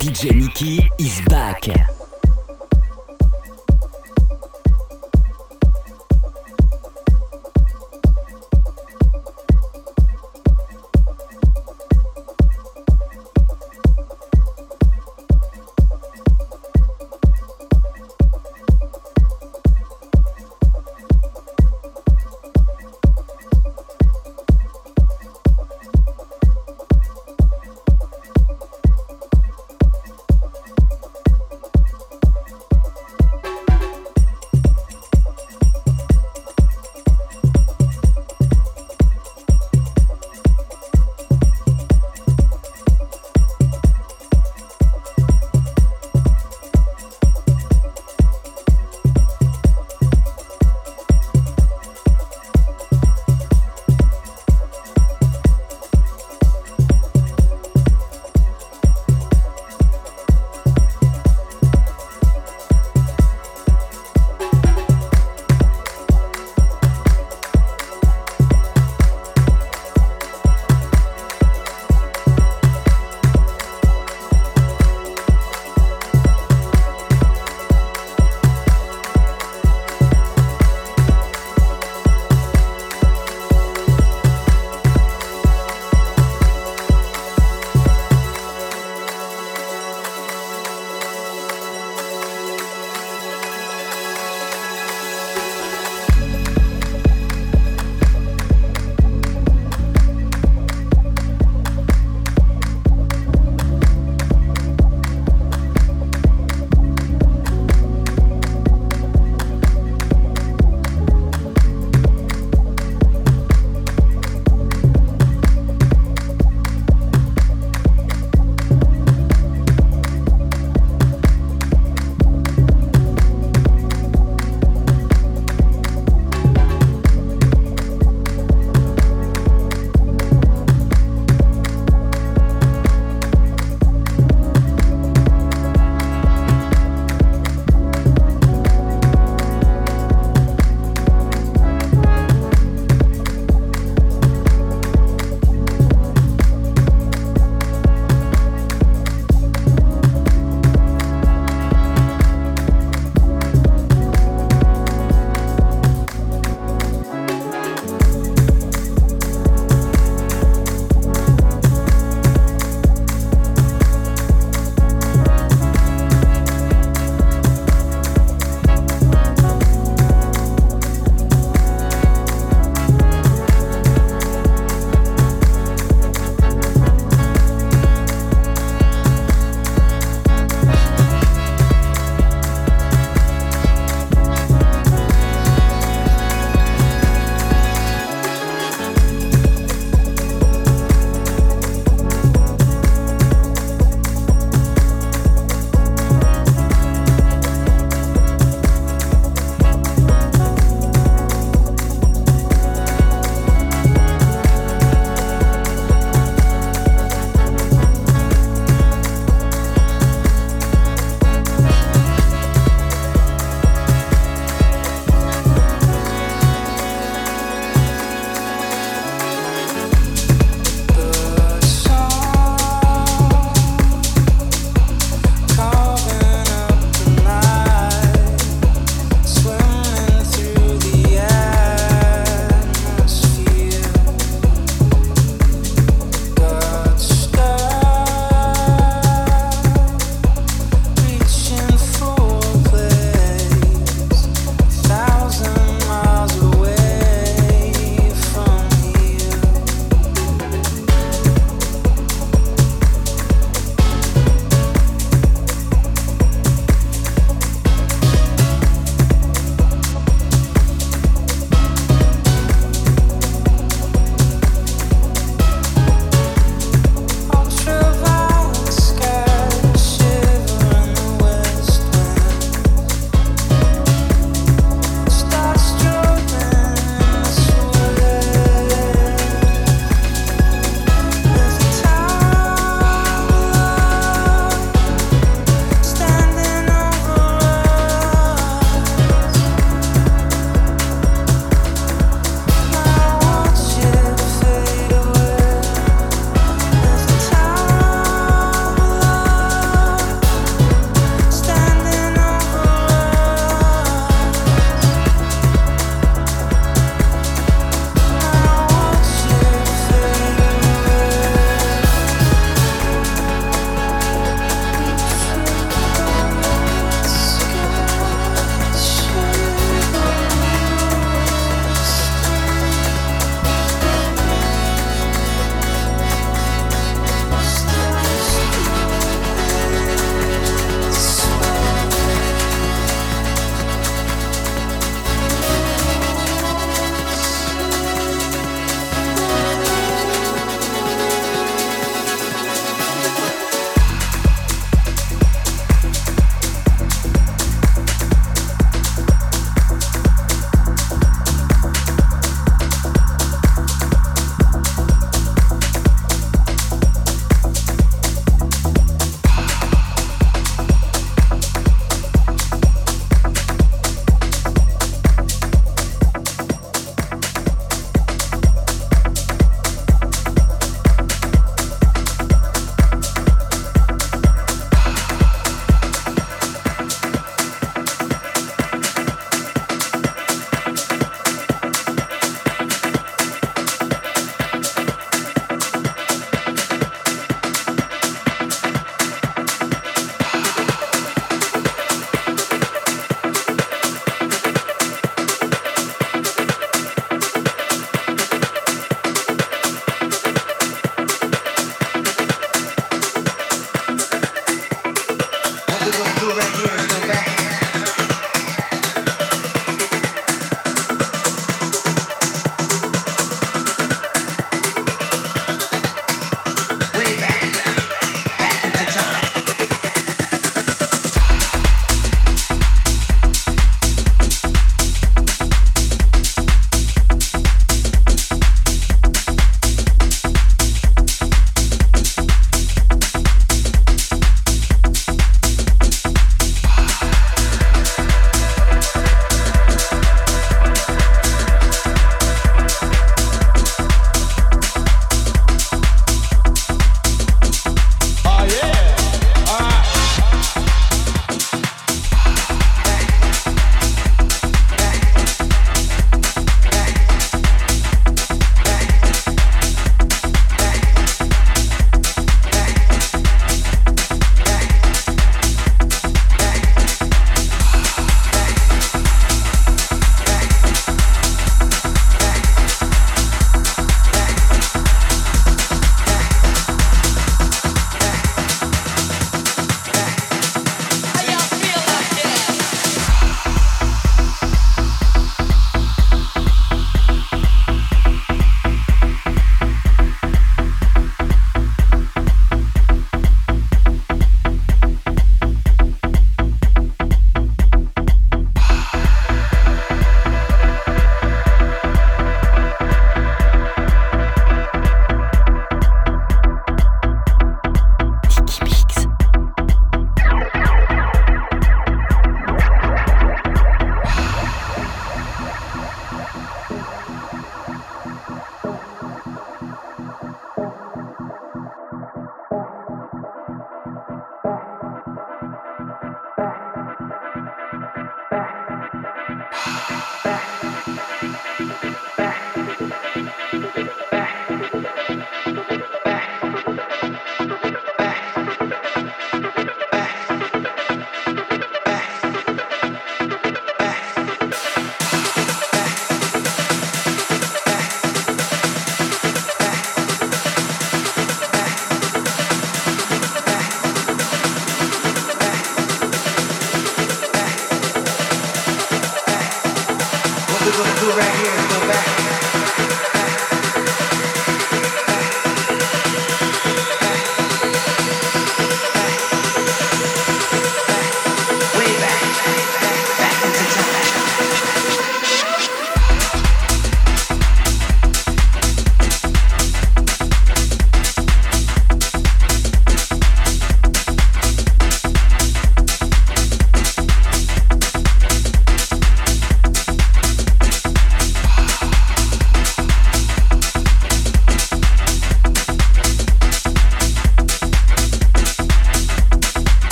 DJ Nikki is back.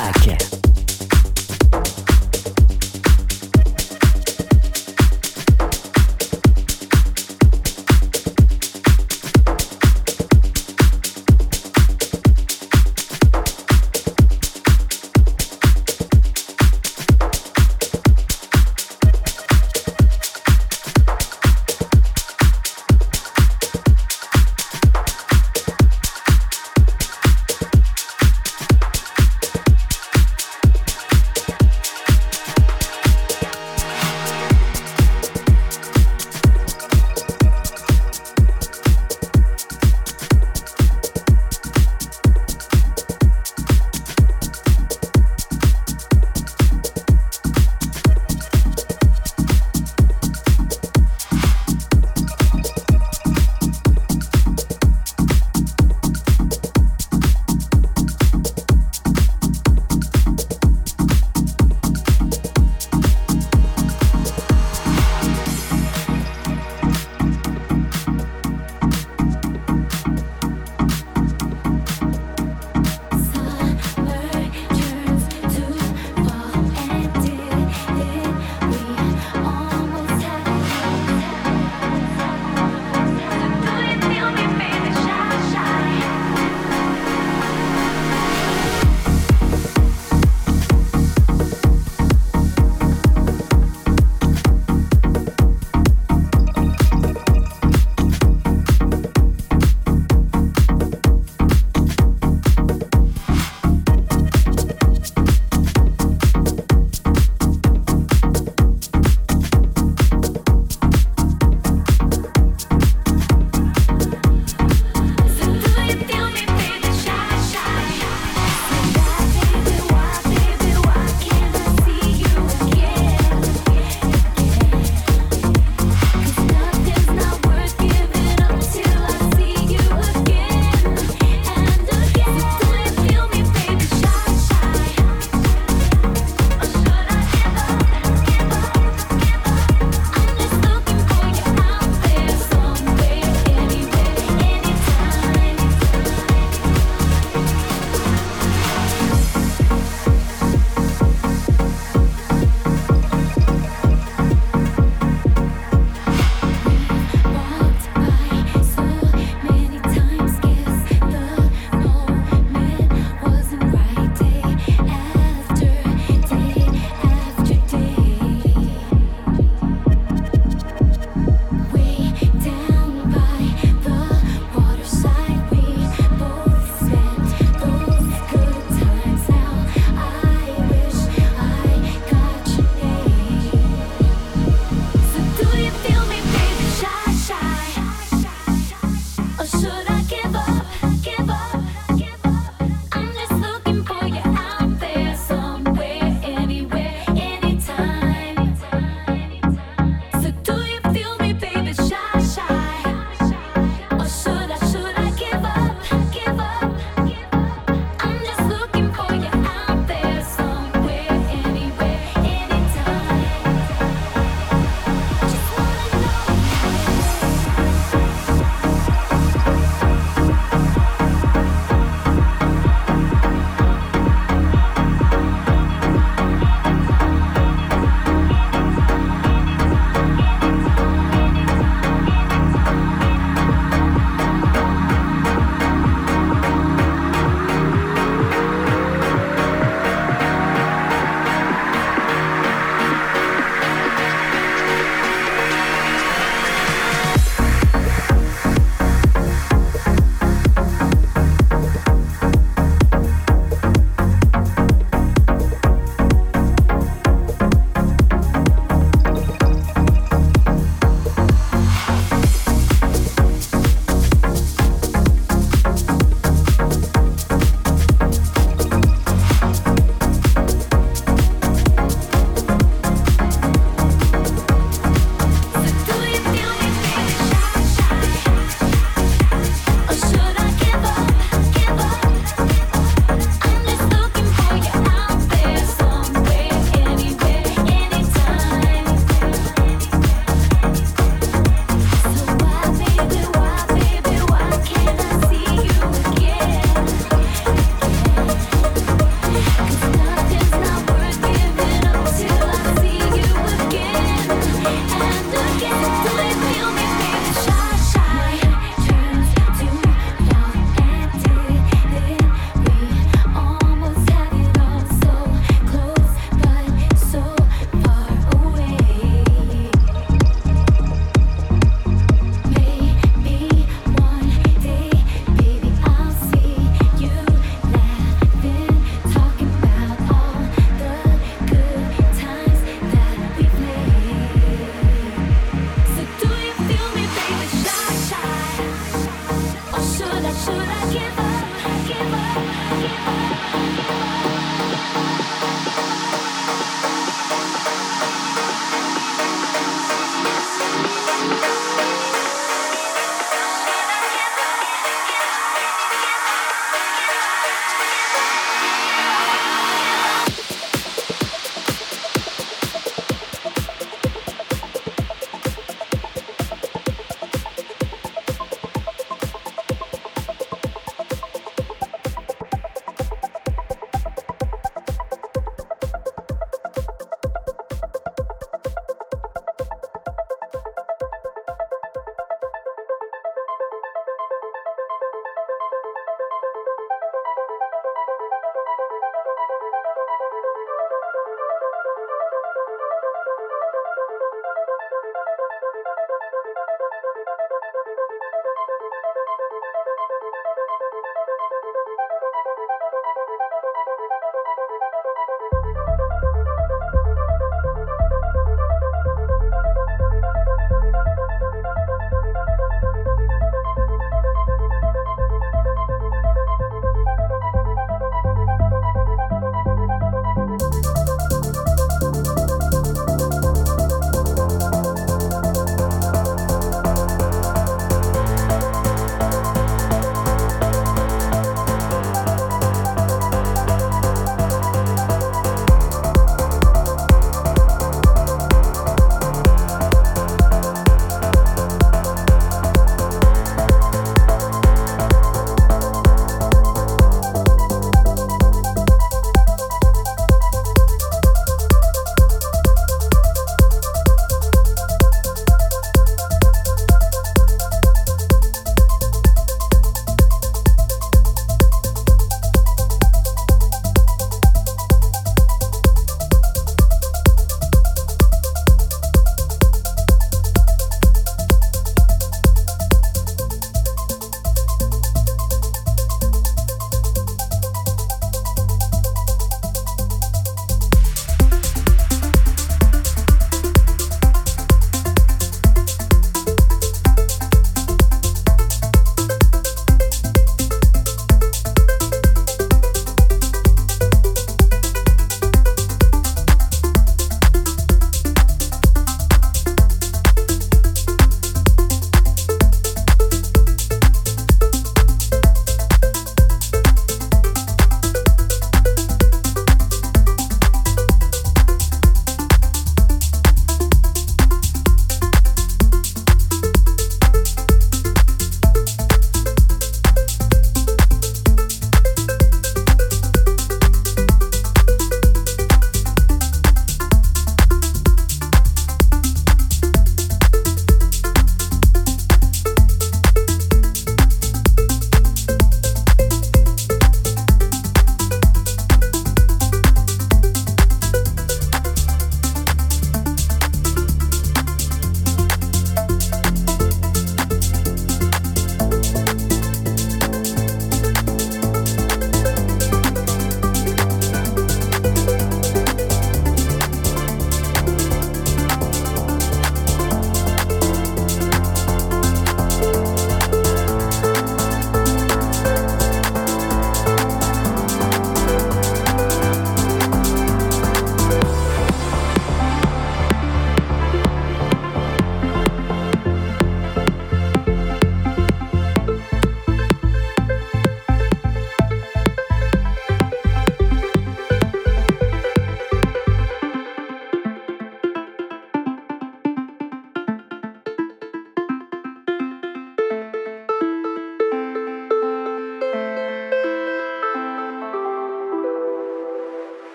Track.